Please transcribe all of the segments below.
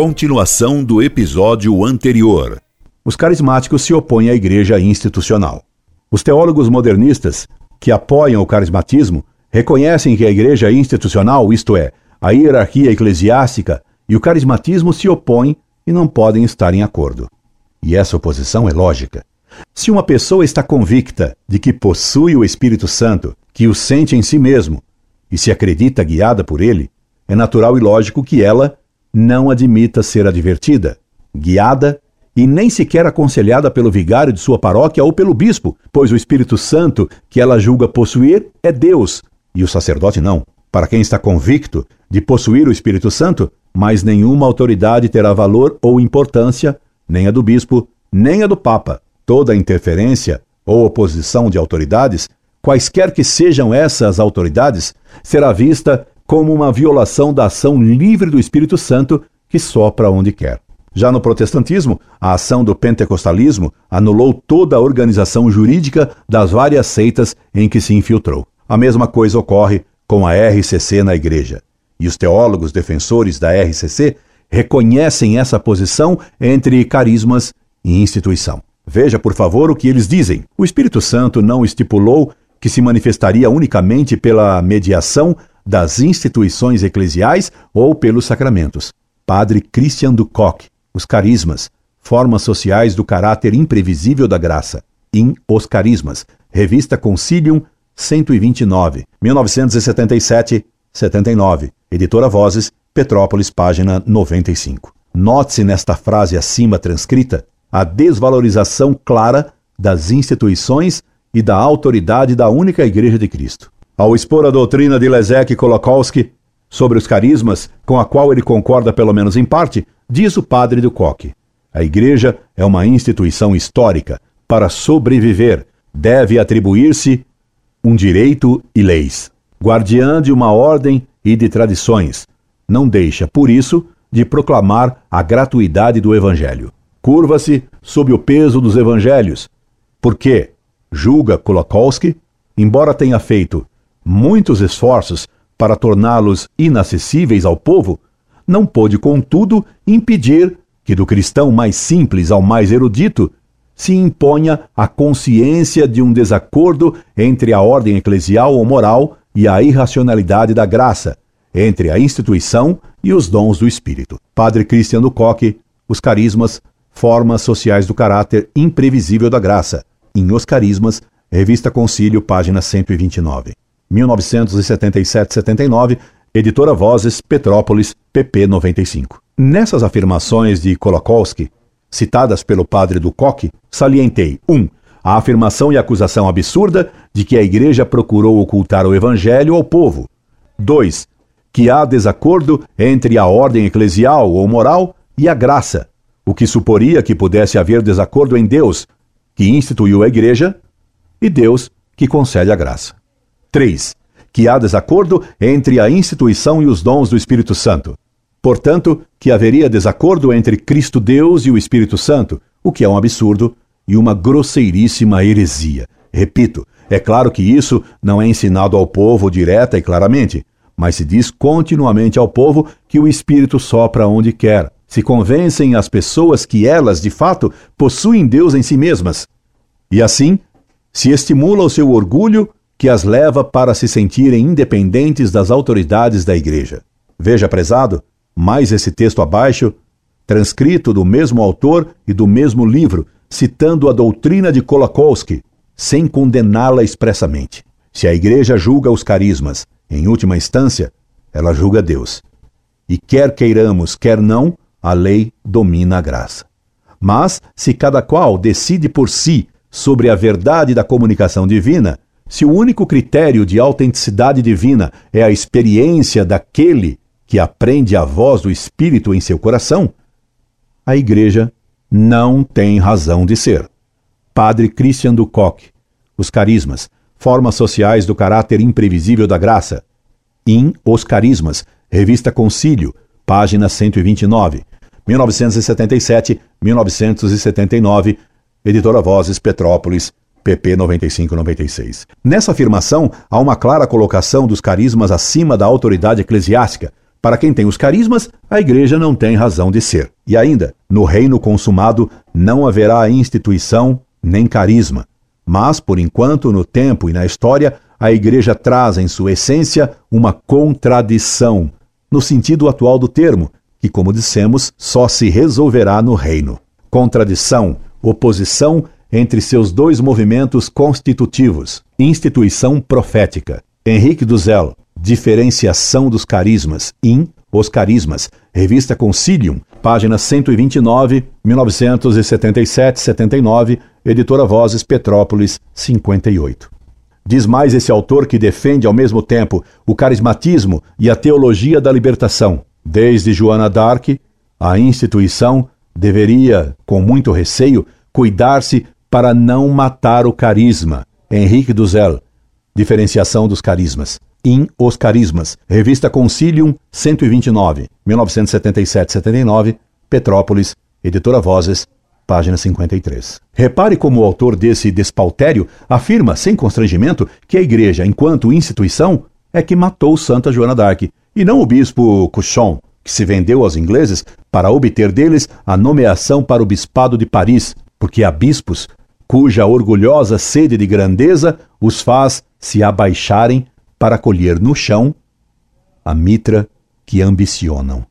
Continuação do episódio anterior. Os carismáticos se opõem à igreja institucional. Os teólogos modernistas, que apoiam o carismatismo, reconhecem que a igreja institucional, isto é, a hierarquia eclesiástica e o carismatismo se opõem e não podem estar em acordo. E essa oposição é lógica. Se uma pessoa está convicta de que possui o Espírito Santo, que o sente em si mesmo e se acredita guiada por ele, é natural e lógico que ela não admita ser advertida, guiada e nem sequer aconselhada pelo vigário de sua paróquia ou pelo bispo, pois o Espírito Santo que ela julga possuir é Deus e o sacerdote não. Para quem está convicto de possuir o Espírito Santo, mais nenhuma autoridade terá valor ou importância, nem a do bispo, nem a do papa. Toda interferência ou oposição de autoridades, quaisquer que sejam essas autoridades, será vista como uma violação da ação livre do Espírito Santo que sopra onde quer. Já no protestantismo, a ação do pentecostalismo anulou toda a organização jurídica das várias seitas em que se infiltrou. A mesma coisa ocorre com a RCC na igreja. E os teólogos defensores da RCC reconhecem essa posição entre carismas e instituição. Veja, por favor, o que eles dizem. O Espírito Santo não estipulou que se manifestaria unicamente pela mediação das instituições eclesiais ou pelos sacramentos. Padre Christian Ducoc, Os Carismas, Formas Sociais do Caráter Imprevisível da Graça, em Os Carismas, Revista Concilium 129, 1977-79, Editora Vozes, Petrópolis, página 95. Note-se nesta frase acima transcrita a desvalorização clara das instituições e da autoridade da única Igreja de Cristo. Ao expor a doutrina de Lezek Kolakowski sobre os carismas, com a qual ele concorda pelo menos em parte, diz o padre do Coque: A Igreja é uma instituição histórica. Para sobreviver, deve atribuir-se um direito e leis. Guardiã de uma ordem e de tradições. Não deixa, por isso, de proclamar a gratuidade do Evangelho. Curva-se sob o peso dos evangelhos, porque, julga Kolakowski, embora tenha feito muitos esforços para torná-los inacessíveis ao povo, não pôde, contudo, impedir que do cristão mais simples ao mais erudito se imponha a consciência de um desacordo entre a ordem eclesial ou moral e a irracionalidade da graça, entre a instituição e os dons do Espírito. Padre Cristiano Coque, Os Carismas, Formas Sociais do Caráter Imprevisível da Graça, em Os Carismas, Revista Concílio, página 129. 1977-79, Editora Vozes, Petrópolis, pp 95. Nessas afirmações de Kolakowski, citadas pelo padre do Coque, salientei 1. Um, a afirmação e acusação absurda de que a Igreja procurou ocultar o Evangelho ao povo. 2. Que há desacordo entre a ordem eclesial ou moral e a graça, o que suporia que pudesse haver desacordo em Deus, que instituiu a Igreja, e Deus, que concede a graça. 3. Que há desacordo entre a instituição e os dons do Espírito Santo. Portanto, que haveria desacordo entre Cristo Deus e o Espírito Santo, o que é um absurdo e uma grosseiríssima heresia. Repito, é claro que isso não é ensinado ao povo direta e claramente, mas se diz continuamente ao povo que o Espírito sopra onde quer. Se convencem as pessoas que elas, de fato, possuem Deus em si mesmas. E assim, se estimula o seu orgulho que as leva para se sentirem independentes das autoridades da Igreja. Veja, prezado, mais esse texto abaixo, transcrito do mesmo autor e do mesmo livro, citando a doutrina de Kolakowski, sem condená-la expressamente. Se a Igreja julga os carismas, em última instância, ela julga Deus. E quer queiramos, quer não, a lei domina a graça. Mas, se cada qual decide por si sobre a verdade da comunicação divina, se o único critério de autenticidade divina é a experiência daquele que aprende a voz do Espírito em seu coração, a Igreja não tem razão de ser. Padre Christian Ducoc, Os Carismas, Formas Sociais do Caráter Imprevisível da Graça. In Os Carismas, Revista Concílio, página 129, 1977-1979, Editora Vozes, Petrópolis, pp 95-96. Nessa afirmação, há uma clara colocação dos carismas acima da autoridade eclesiástica, Para quem tem os carismas, a igreja não tem razão de ser. E ainda, no reino consumado não haverá instituição nem carisma. Mas, por enquanto, no tempo e na história, a igreja traz em sua essência uma contradição, no sentido atual do termo, que, como dissemos, só se resolverá no reino. Contradição, oposição entre seus dois movimentos constitutivos, instituição profética. Henrique Duzel, Diferenciação dos Carismas, in Os Carismas, Revista Concilium, página 129, 1977-79, editora Vozes, Petrópolis, 58. Diz mais esse autor que defende ao mesmo tempo o carismatismo e a teologia da libertação. Desde Joana d'Arc, a instituição deveria, com muito receio, cuidar-se para não matar o carisma. Henrique Duzel, Diferenciação dos Carismas. In Os Carismas, Revista Concilium 129, 1977-79, Petrópolis, Editora Vozes, página 53. Repare como o autor desse despautério afirma, sem constrangimento, que a Igreja, enquanto instituição, é que matou Santa Joana d'Arc, e não o bispo Cuchon, que se vendeu aos ingleses para obter deles a nomeação para o bispado de Paris, porque há bispos cuja orgulhosa sede de grandeza os faz se abaixarem para colher no chão a mitra que ambicionam.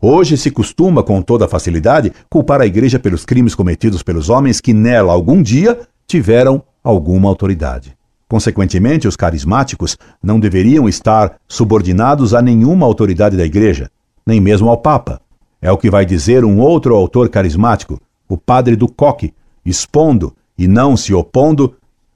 Hoje se costuma, com toda facilidade, culpar a Igreja pelos crimes cometidos pelos homens que nela algum dia tiveram alguma autoridade. Consequentemente, os carismáticos não deveriam estar subordinados a nenhuma autoridade da Igreja, nem mesmo ao Papa. É o que vai dizer um outro autor carismático, o padre do Coque, expondo e não se opondo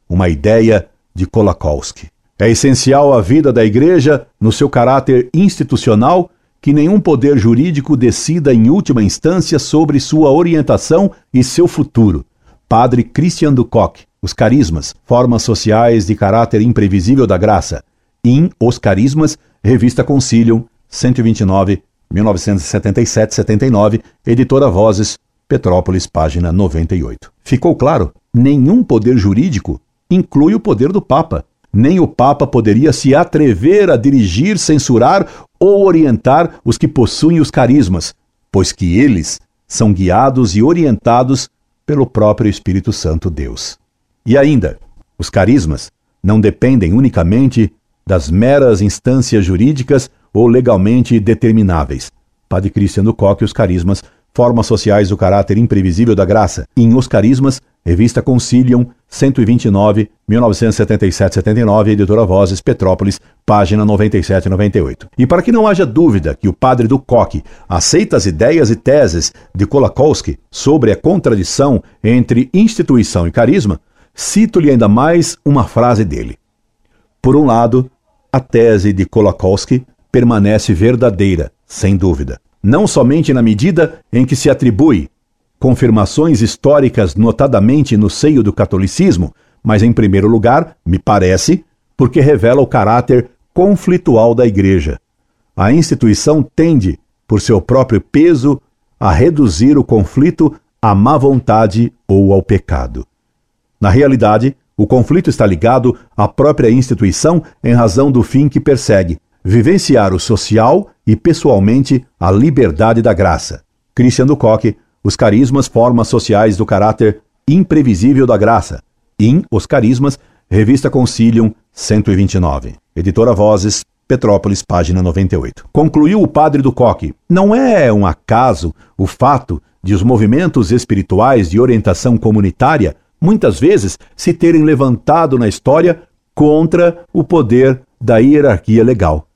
uma ideia de Kolakowski. É essencial à vida da Igreja, no seu caráter institucional, que nenhum poder jurídico decida em última instância sobre sua orientação e seu futuro. Padre Christian Ducoc, Os Carismas, Formas Sociais de Caráter Imprevisível da Graça. In Os Carismas, Revista Concilium, 129, 1977-79, Editora Vozes, Petrópolis, página 98. Ficou claro? Nenhum poder jurídico inclui o poder do Papa. Nem o Papa poderia se atrever a dirigir, censurar ou orientar os que possuem os carismas, pois que eles são guiados e orientados pelo próprio Espírito Santo Deus. E ainda, os carismas não dependem unicamente das meras instâncias jurídicas ou legalmente determináveis. Padre Cristiano Coque, os carismas Formas Sociais do Caráter Imprevisível da Graça, em Os Carismas, Revista Concilium, 129, 1977-79, Editora Vozes, Petrópolis, página 97 e 98. E para que não haja dúvida que o padre do Coque aceita as ideias e teses de Kolakowski sobre a contradição entre instituição e carisma, cito-lhe ainda mais uma frase dele. Por um lado, a tese de Kolakowski permanece verdadeira, sem dúvida não somente na medida em que se atribui confirmações históricas, notadamente no seio do catolicismo, mas em primeiro lugar, me parece, porque revela o caráter conflitual da Igreja. A instituição tende, por seu próprio peso, a reduzir o conflito à má vontade ou ao pecado. Na realidade, o conflito está ligado à própria instituição em razão do fim que persegue, vivenciar o social e pessoalmente a liberdade da graça. Christian Ducoque, Os Carismas, Formas Sociais do Caráter Imprevisível da Graça. In Os Carismas, Revista Concilium, 129. Editora Vozes, Petrópolis, página 98. Concluiu o padre Ducoque: Não é um acaso o fato de os movimentos espirituais de orientação comunitária muitas vezes se terem levantado na história contra o poder da hierarquia legal.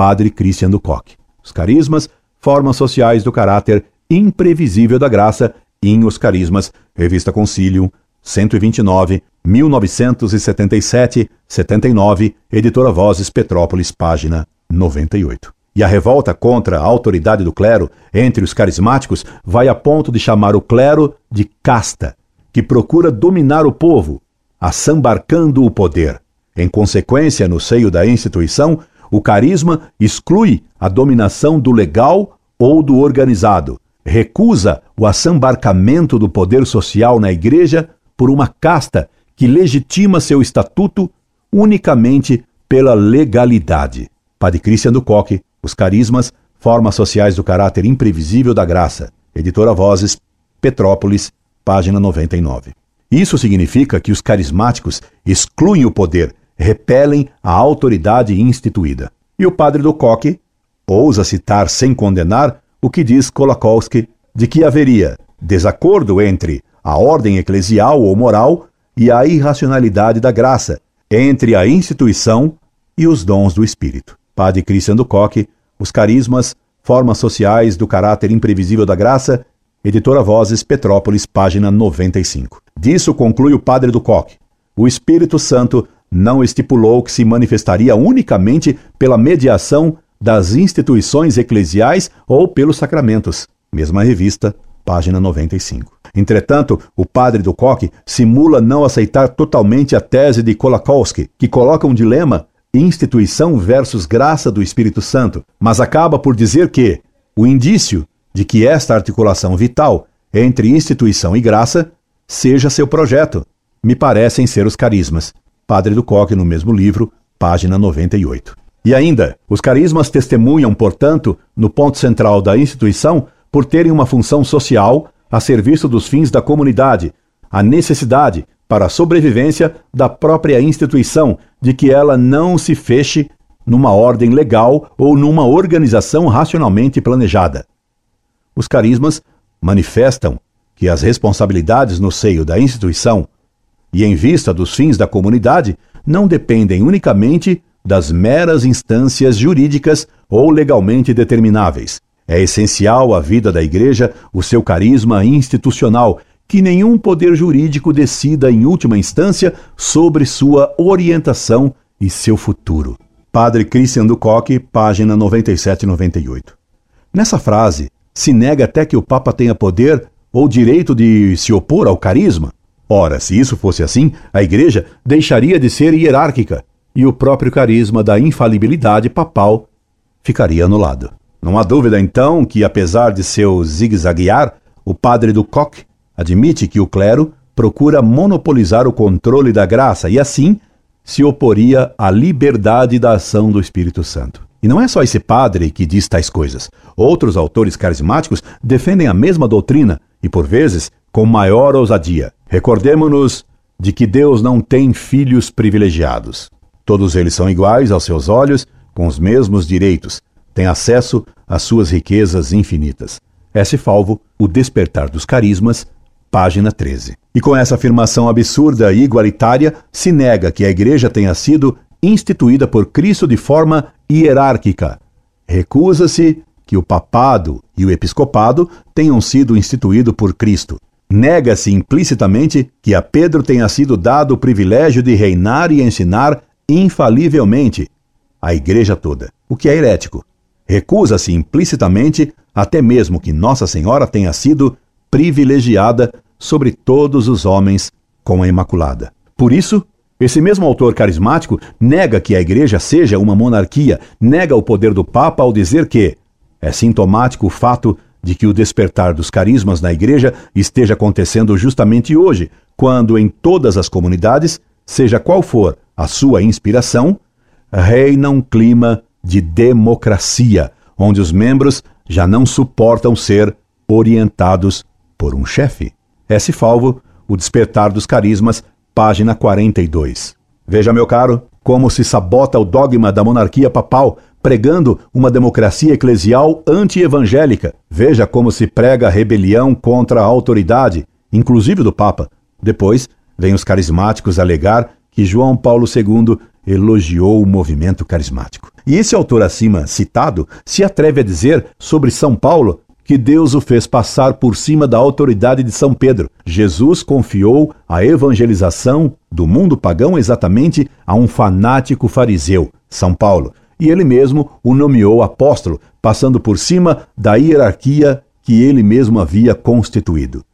Padre Christian Ducoc. Os carismas, formas sociais do caráter imprevisível da graça, em Os Carismas, Revista Concilium, 129, 1977, 79, Editora Vozes, Petrópolis, página 98. E a revolta contra a autoridade do clero entre os carismáticos vai a ponto de chamar o clero de casta, que procura dominar o povo, assambarcando o poder. Em consequência, no seio da instituição, o carisma exclui a dominação do legal ou do organizado, recusa o assambarcamento do poder social na igreja por uma casta que legitima seu estatuto unicamente pela legalidade. Padre Cristian do Coque, Os carismas, formas sociais do caráter imprevisível da graça. Editora Vozes, Petrópolis, página 99. Isso significa que os carismáticos excluem o poder, repelem a autoridade instituída. E o padre do Coque ousa citar sem condenar o que diz Kolakowski de que haveria desacordo entre a ordem eclesial ou moral e a irracionalidade da graça, entre a instituição e os dons do Espírito. Padre Christian do Coque, Os Carismas, Formas Sociais do Caráter Imprevisível da Graça, Editora Vozes, Petrópolis, página 95. Disso conclui o Padre do Coque. O Espírito Santo não estipulou que se manifestaria unicamente pela mediação das instituições eclesiais ou pelos sacramentos. Mesma revista, página 95. Entretanto, o padre do Coque simula não aceitar totalmente a tese de Kolakowski, que coloca um dilema instituição versus graça do Espírito Santo, mas acaba por dizer que o indício de que esta articulação vital entre instituição e graça seja seu projeto, me parecem ser os carismas. Padre do Coque, no mesmo livro, página 98. E ainda, os carismas testemunham, portanto, no ponto central da instituição, por terem uma função social a serviço dos fins da comunidade, a necessidade, para a sobrevivência da própria instituição, de que ela não se feche numa ordem legal ou numa organização racionalmente planejada. Os carismas manifestam que as responsabilidades no seio da instituição e em vista dos fins da comunidade não dependem unicamente das meras instâncias jurídicas ou legalmente determináveis. É essencial à vida da Igreja o seu carisma institucional que nenhum poder jurídico decida em última instância sobre sua orientação e seu futuro. Padre Christian Ducoque, página 97 e 98. Nessa frase, se nega até que o Papa tenha poder ou direito de se opor ao carisma. Ora, se isso fosse assim, a Igreja deixaria de ser hierárquica e o próprio carisma da infalibilidade papal ficaria anulado. Não há dúvida, então, que apesar de seu zigue-zaguear, o padre do Coque admite que o clero procura monopolizar o controle da graça e, assim, se oporia à liberdade da ação do Espírito Santo. E não é só esse padre que diz tais coisas. Outros autores carismáticos defendem a mesma doutrina e, por vezes, com maior ousadia. Recordemos-nos de que Deus não tem filhos privilegiados. Todos eles são iguais aos seus olhos, com os mesmos direitos, têm acesso às suas riquezas infinitas. S. Falvo, O Despertar dos Carismas, página 13. E com essa afirmação absurda e igualitária, se nega que a Igreja tenha sido instituída por Cristo de forma hierárquica. Recusa-se que o papado e o episcopado tenham sido instituídos por Cristo. Nega-se implicitamente que a Pedro tenha sido dado o privilégio de reinar e ensinar infalivelmente a Igreja toda, o que é herético. Recusa-se implicitamente até mesmo que Nossa Senhora tenha sido privilegiada sobre todos os homens com a Imaculada. Por isso, esse mesmo autor carismático nega que a Igreja seja uma monarquia, nega o poder do Papa ao dizer que é sintomático o fato de que o despertar dos carismas na Igreja esteja acontecendo justamente hoje, quando em todas as comunidades, seja qual for a sua inspiração, reina um clima de democracia, onde os membros já não suportam ser orientados por um chefe. S. Falvo, O Despertar dos Carismas, página 42. Veja, meu caro, como se sabota o dogma da monarquia papal, pregando uma democracia eclesial anti-evangélica. Veja como se prega a rebelião contra a autoridade, inclusive do Papa. Depois, vem os carismáticos alegar que João Paulo II elogiou o movimento carismático. E esse autor acima citado se atreve a dizer sobre São Paulo que Deus o fez passar por cima da autoridade de São Pedro. Jesus confiou a evangelização do mundo pagão exatamente a um fanático fariseu, São Paulo, e ele mesmo o nomeou apóstolo, passando por cima da hierarquia que ele mesmo havia constituído.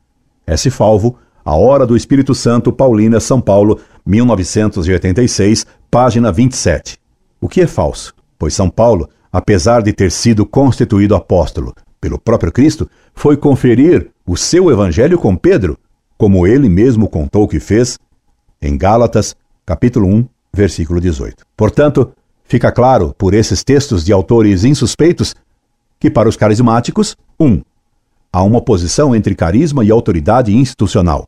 S. Falvo, A Hora do Espírito Santo, Paulina, São Paulo, 1986, página 27. O que é falso? Pois São Paulo, apesar de ter sido constituído apóstolo pelo próprio Cristo, foi conferir o seu evangelho com Pedro, como ele mesmo contou que fez em Gálatas, capítulo 1, versículo 18. Portanto, Fica claro, por esses textos de autores insuspeitos, que para os carismáticos, 1. Um, há uma oposição entre carisma e autoridade institucional,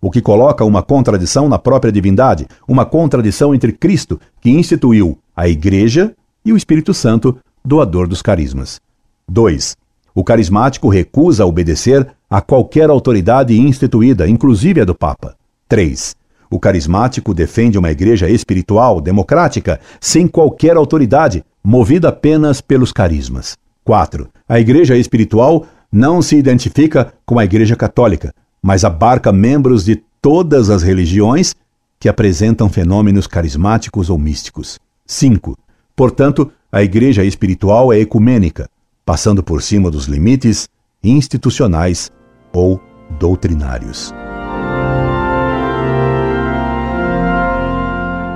o que coloca uma contradição na própria divindade, uma contradição entre Cristo, que instituiu a Igreja, e o Espírito Santo, doador dos carismas. 2. O carismático recusa obedecer a qualquer autoridade instituída, inclusive a do Papa. 3. O carismático defende uma igreja espiritual, democrática, sem qualquer autoridade, movida apenas pelos carismas. 4. A igreja espiritual não se identifica com a igreja católica, mas abarca membros de todas as religiões que apresentam fenômenos carismáticos ou místicos. 5. Portanto, a igreja espiritual é ecumênica, passando por cima dos limites institucionais ou doutrinários.